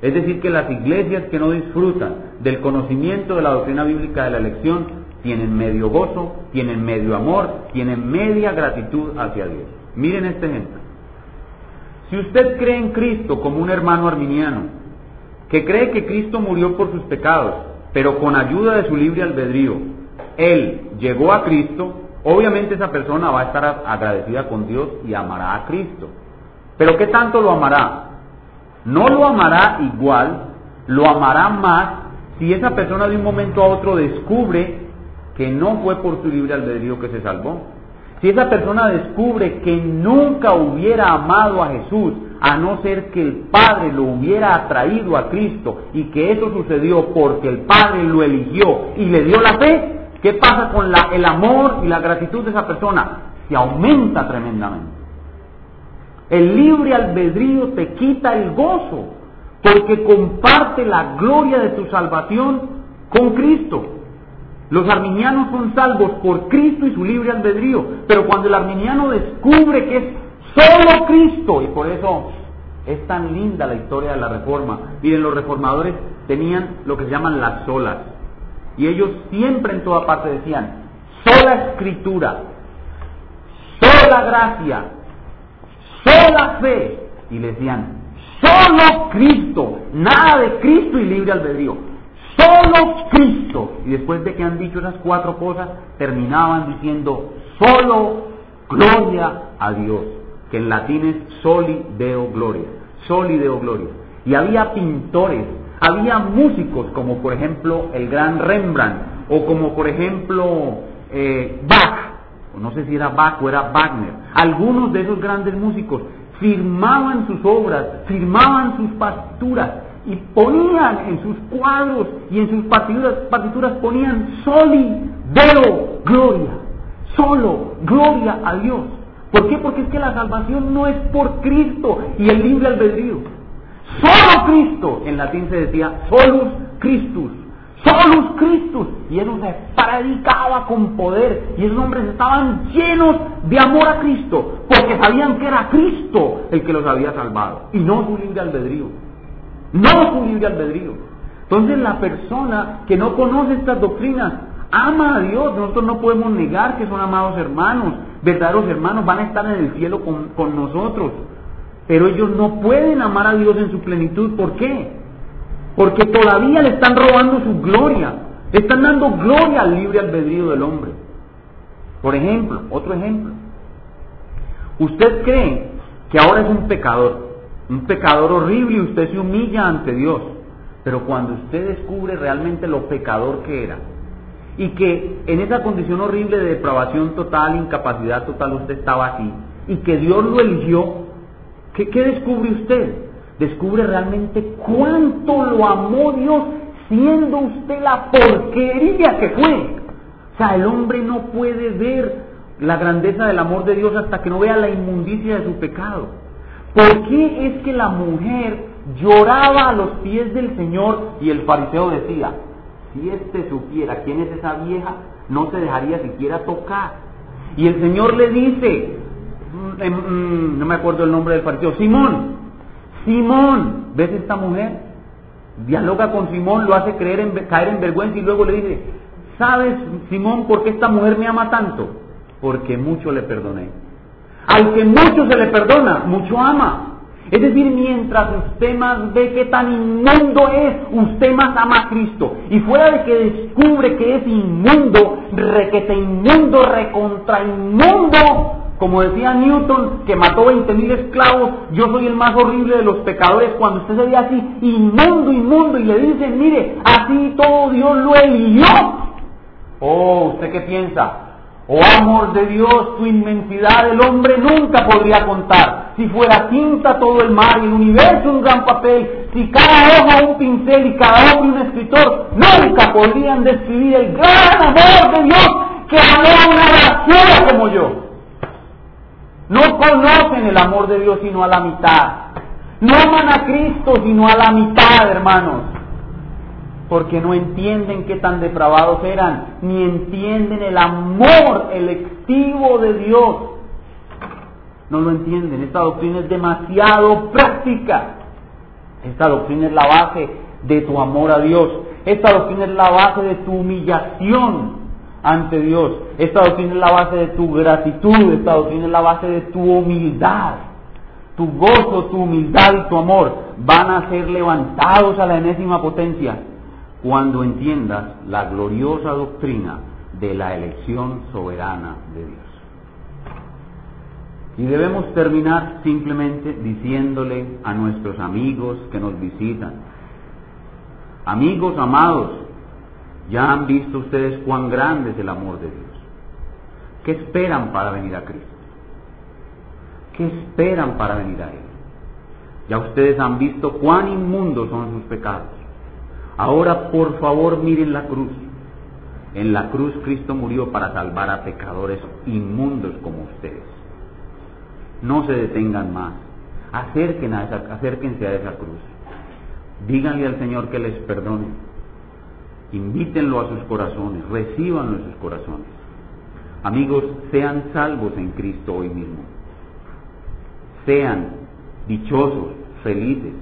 Es decir, que las iglesias que no disfrutan del conocimiento de la doctrina bíblica de la elección tienen medio gozo, tienen medio amor, tienen media gratitud hacia Dios. Miren este ejemplo. Si usted cree en Cristo como un hermano arminiano, que cree que Cristo murió por sus pecados, pero con ayuda de su libre albedrío, Él llegó a Cristo, obviamente esa persona va a estar agradecida con Dios y amará a Cristo. Pero ¿qué tanto lo amará? No lo amará igual, lo amará más si esa persona de un momento a otro descubre que no fue por su libre albedrío que se salvó. Si esa persona descubre que nunca hubiera amado a Jesús, a no ser que el Padre lo hubiera atraído a Cristo y que eso sucedió porque el Padre lo eligió y le dio la fe, ¿qué pasa con el amor y la gratitud de esa persona? Se aumenta tremendamente. El libre albedrío te quita el gozo porque comparte la gloria de tu salvación con Cristo. Los arminianos son salvos por Cristo y su libre albedrío, pero cuando el arminiano descubre que es solo Cristo, y por eso es tan linda la historia de la reforma, miren, los reformadores tenían lo que se llaman las solas. Y ellos siempre en toda parte decían, sola escritura, sola gracia, sola fe. Y le decían, solo Cristo, nada de Cristo y libre albedrío. Solo Cristo. Y después de que han dicho esas cuatro cosas, terminaban diciendo, solo gloria a Dios, que en latín es soli deo gloria, soli deo gloria. Y había pintores, había músicos como por ejemplo el gran Rembrandt, o como por ejemplo eh, Bach, no sé si era Bach o era Wagner, algunos de esos grandes músicos firmaban sus obras, firmaban sus partituras y ponían en sus cuadros y en sus partituras, partituras ponían soli deo gloria, solo gloria a Dios. ¿Por qué? Porque es que la salvación no es por Cristo y el libre albedrío. Solo Cristo, en latín se decía solus Christus, solus Christus, y eso se predicaba con poder, y esos hombres estaban llenos de amor a Cristo, porque sabían que era Cristo el que los había salvado, y no su libre albedrío, no su libre albedrío. Entonces la persona que no conoce estas doctrinas ama a Dios, nosotros no podemos negar que son amados hermanos, verdaderos hermanos, van a estar en el cielo con, con nosotros, pero ellos no pueden amar a Dios en su plenitud. ¿Por qué? Porque todavía le están robando su gloria. Le están dando gloria al libre albedrío del hombre. Por ejemplo, otro ejemplo. Usted cree que ahora es un pecador, un pecador horrible usted se humilla ante Dios. Pero cuando usted descubre realmente lo pecador que era y que en esa condición horrible de depravación total, incapacidad total, usted estaba aquí y que Dios lo eligió ¿Qué, descubre usted? Descubre realmente cuánto lo amó Dios siendo usted la porquería que fue. O sea, el hombre no puede ver la grandeza del amor de Dios hasta que no vea la inmundicia de su pecado. ¿Por qué es que la mujer lloraba a los pies del Señor y el fariseo decía, si éste supiera quién es esa vieja, no se dejaría siquiera tocar? Y el Señor le dice, Mm, em, mm, no me acuerdo el nombre del partido, Simón, Simón, ¿ves esta mujer? Dialoga con Simón, lo hace creer en, caer en vergüenza y luego le dice, ¿sabes, Simón, por qué esta mujer me ama tanto? Porque mucho le perdoné. Al que mucho se le perdona, mucho ama. Es decir, mientras usted más ve que tan inmundo es, usted más ama a Cristo. Y fuera de que descubre que es inmundo, requete inmundo, recontra inmundo, como decía Newton, que mató 20.000 esclavos, yo soy el más horrible de los pecadores. Cuando usted se ve así, inmundo, inmundo, y le dicen, mire, así todo Dios lo eligió. Oh, ¿usted qué piensa? Oh amor de Dios, tu inmensidad el hombre nunca podría contar. Si fuera tinta todo el mar y el universo un gran papel, si cada hoja un pincel y cada hombre un escritor, nunca podrían describir el gran amor de Dios que amó a una basura como yo. No conocen el amor de Dios sino a la mitad. No aman a Cristo sino a la mitad, hermanos. Porque no entienden qué tan depravados eran, ni entienden el amor electivo de Dios. No lo entienden. Esta doctrina es demasiado práctica. Esta doctrina es la base de tu amor a Dios. Esta doctrina es la base de tu humillación ante Dios. Esta doctrina es la base de tu gratitud, esta doctrina es la base de tu humildad. Tu gozo, tu humildad y tu amor van a ser levantados a la enésima potencia cuando entiendas la gloriosa doctrina de la elección soberana de Dios. Y debemos terminar simplemente diciéndole a nuestros amigos que nos visitan, amigos amados, ya han visto ustedes cuán grande es el amor de Dios. ¿Qué esperan para venir a Cristo? ¿Qué esperan para venir a Él? Ya ustedes han visto cuán inmundos son sus pecados. Ahora, por favor, miren la cruz. En la cruz Cristo murió para salvar a pecadores inmundos como ustedes. No se detengan más. A acérquense a esa cruz. Díganle al Señor que les perdone Invítenlo a sus corazones, recibanlo en sus corazones. Amigos, sean salvos en Cristo hoy mismo. Sean dichosos, felices,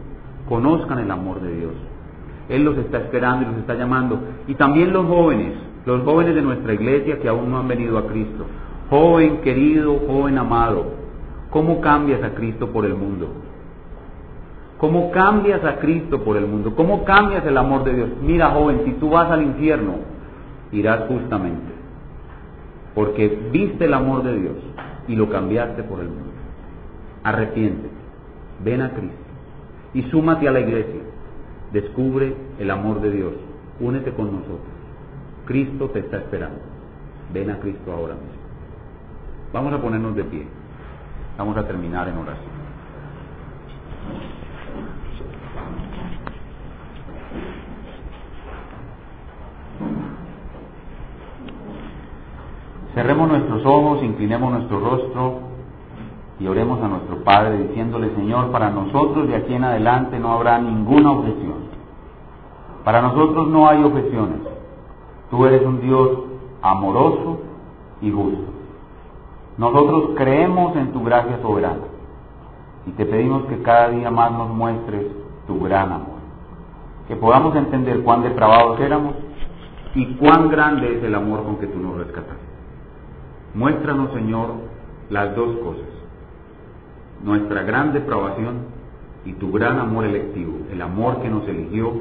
conozcan el amor de Dios. Él los está esperando y los está llamando. Y también los jóvenes, los jóvenes de nuestra iglesia que aún no han venido a Cristo. Joven querido, joven amado, ¿cómo cambias a Cristo por el mundo? ¿Cómo cambias a Cristo por el mundo? ¿Cómo cambias el amor de Dios? Mira, joven, si tú vas al infierno, irás justamente. Porque viste el amor de Dios y lo cambiaste por el mundo. Arrepiéntete, ven a Cristo y súmate a la iglesia. Descubre el amor de Dios. Únete con nosotros. Cristo te está esperando. Ven a Cristo ahora mismo. Vamos a ponernos de pie. Vamos a terminar en oración. Cerremos nuestros ojos, inclinemos nuestro rostro y oremos a nuestro Padre diciéndole, Señor, para nosotros de aquí en adelante no habrá ninguna objeción. Para nosotros no hay objeciones. Tú eres un Dios amoroso y justo. Nosotros creemos en tu gracia soberana y te pedimos que cada día más nos muestres tu gran amor. Que podamos entender cuán depravados éramos y cuán grande es el amor con que tú nos rescataste. Muéstranos, Señor, las dos cosas. Nuestra gran depravación y tu gran amor electivo, el amor que nos eligió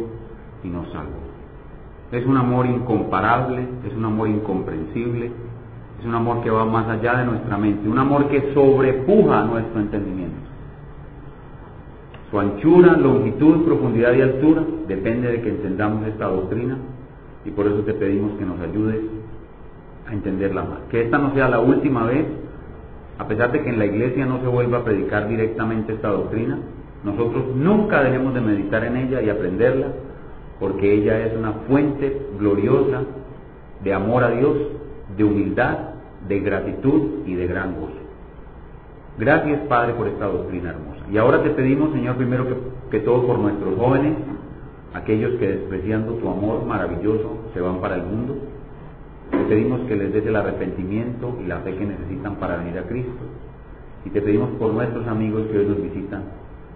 y nos salvó. Es un amor incomparable, es un amor incomprensible, es un amor que va más allá de nuestra mente, un amor que sobrepuja nuestro entendimiento. Su anchura, longitud, profundidad y altura depende de que entendamos esta doctrina y por eso te pedimos que nos ayudes a entenderla más. Que esta no sea la última vez, a pesar de que en la iglesia no se vuelva a predicar directamente esta doctrina, nosotros nunca dejemos de meditar en ella y aprenderla, porque ella es una fuente gloriosa de amor a Dios, de humildad, de gratitud y de gran gozo. Gracias Padre por esta doctrina hermosa. Y ahora te pedimos, Señor, primero que, todo por nuestros jóvenes, aquellos que despreciando tu amor maravilloso se van para el mundo, te pedimos que les des el arrepentimiento y la fe que necesitan para venir a Cristo. Y te pedimos por nuestros amigos que hoy nos visitan,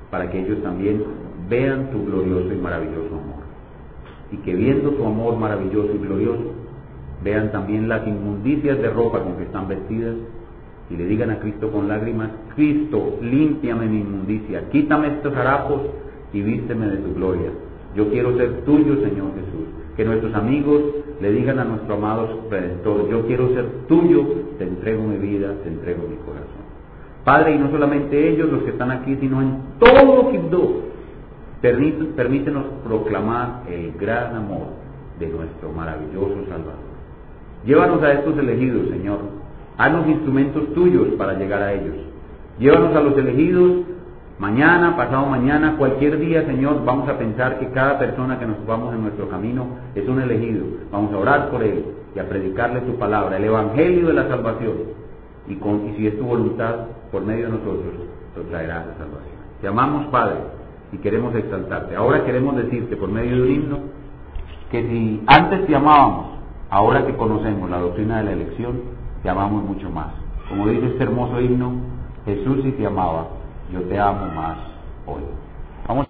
para que ellos también vean tu glorioso y maravilloso amor. Y que viendo tu amor maravilloso y glorioso, vean también las inmundicias de ropa con que están vestidas y le digan a Cristo con lágrimas, Cristo, límpiame mi inmundicia, quítame estos harapos y vísteme de tu gloria. Yo quiero ser tuyo, Señor Jesús. Que nuestros amigos le digan a nuestro amado Redentor, yo quiero ser tuyo, te entrego mi vida, te entrego mi corazón. Padre, y no solamente ellos los que están aquí, sino en todo Quibdó, permítenos proclamar el gran amor de nuestro maravilloso Salvador. Llévanos a estos elegidos, Señor. Haznos instrumentos tuyos para llegar a ellos. Llévanos a los elegidos Mañana, pasado mañana, cualquier día, Señor, vamos a pensar que cada persona que nos vamos en nuestro camino es un elegido. Vamos a orar por él y a predicarle tu palabra, el evangelio de la salvación. Y, con, y si es tu voluntad, por medio de nosotros, lo traerás la salvación. Te amamos, Padre, y queremos exaltarte. Ahora queremos decirte, por medio de un himno, que si antes te amábamos, ahora que conocemos la doctrina de la elección, te amamos mucho más. Como dice este hermoso himno, Jesús si te amaba, yo te amo más hoy.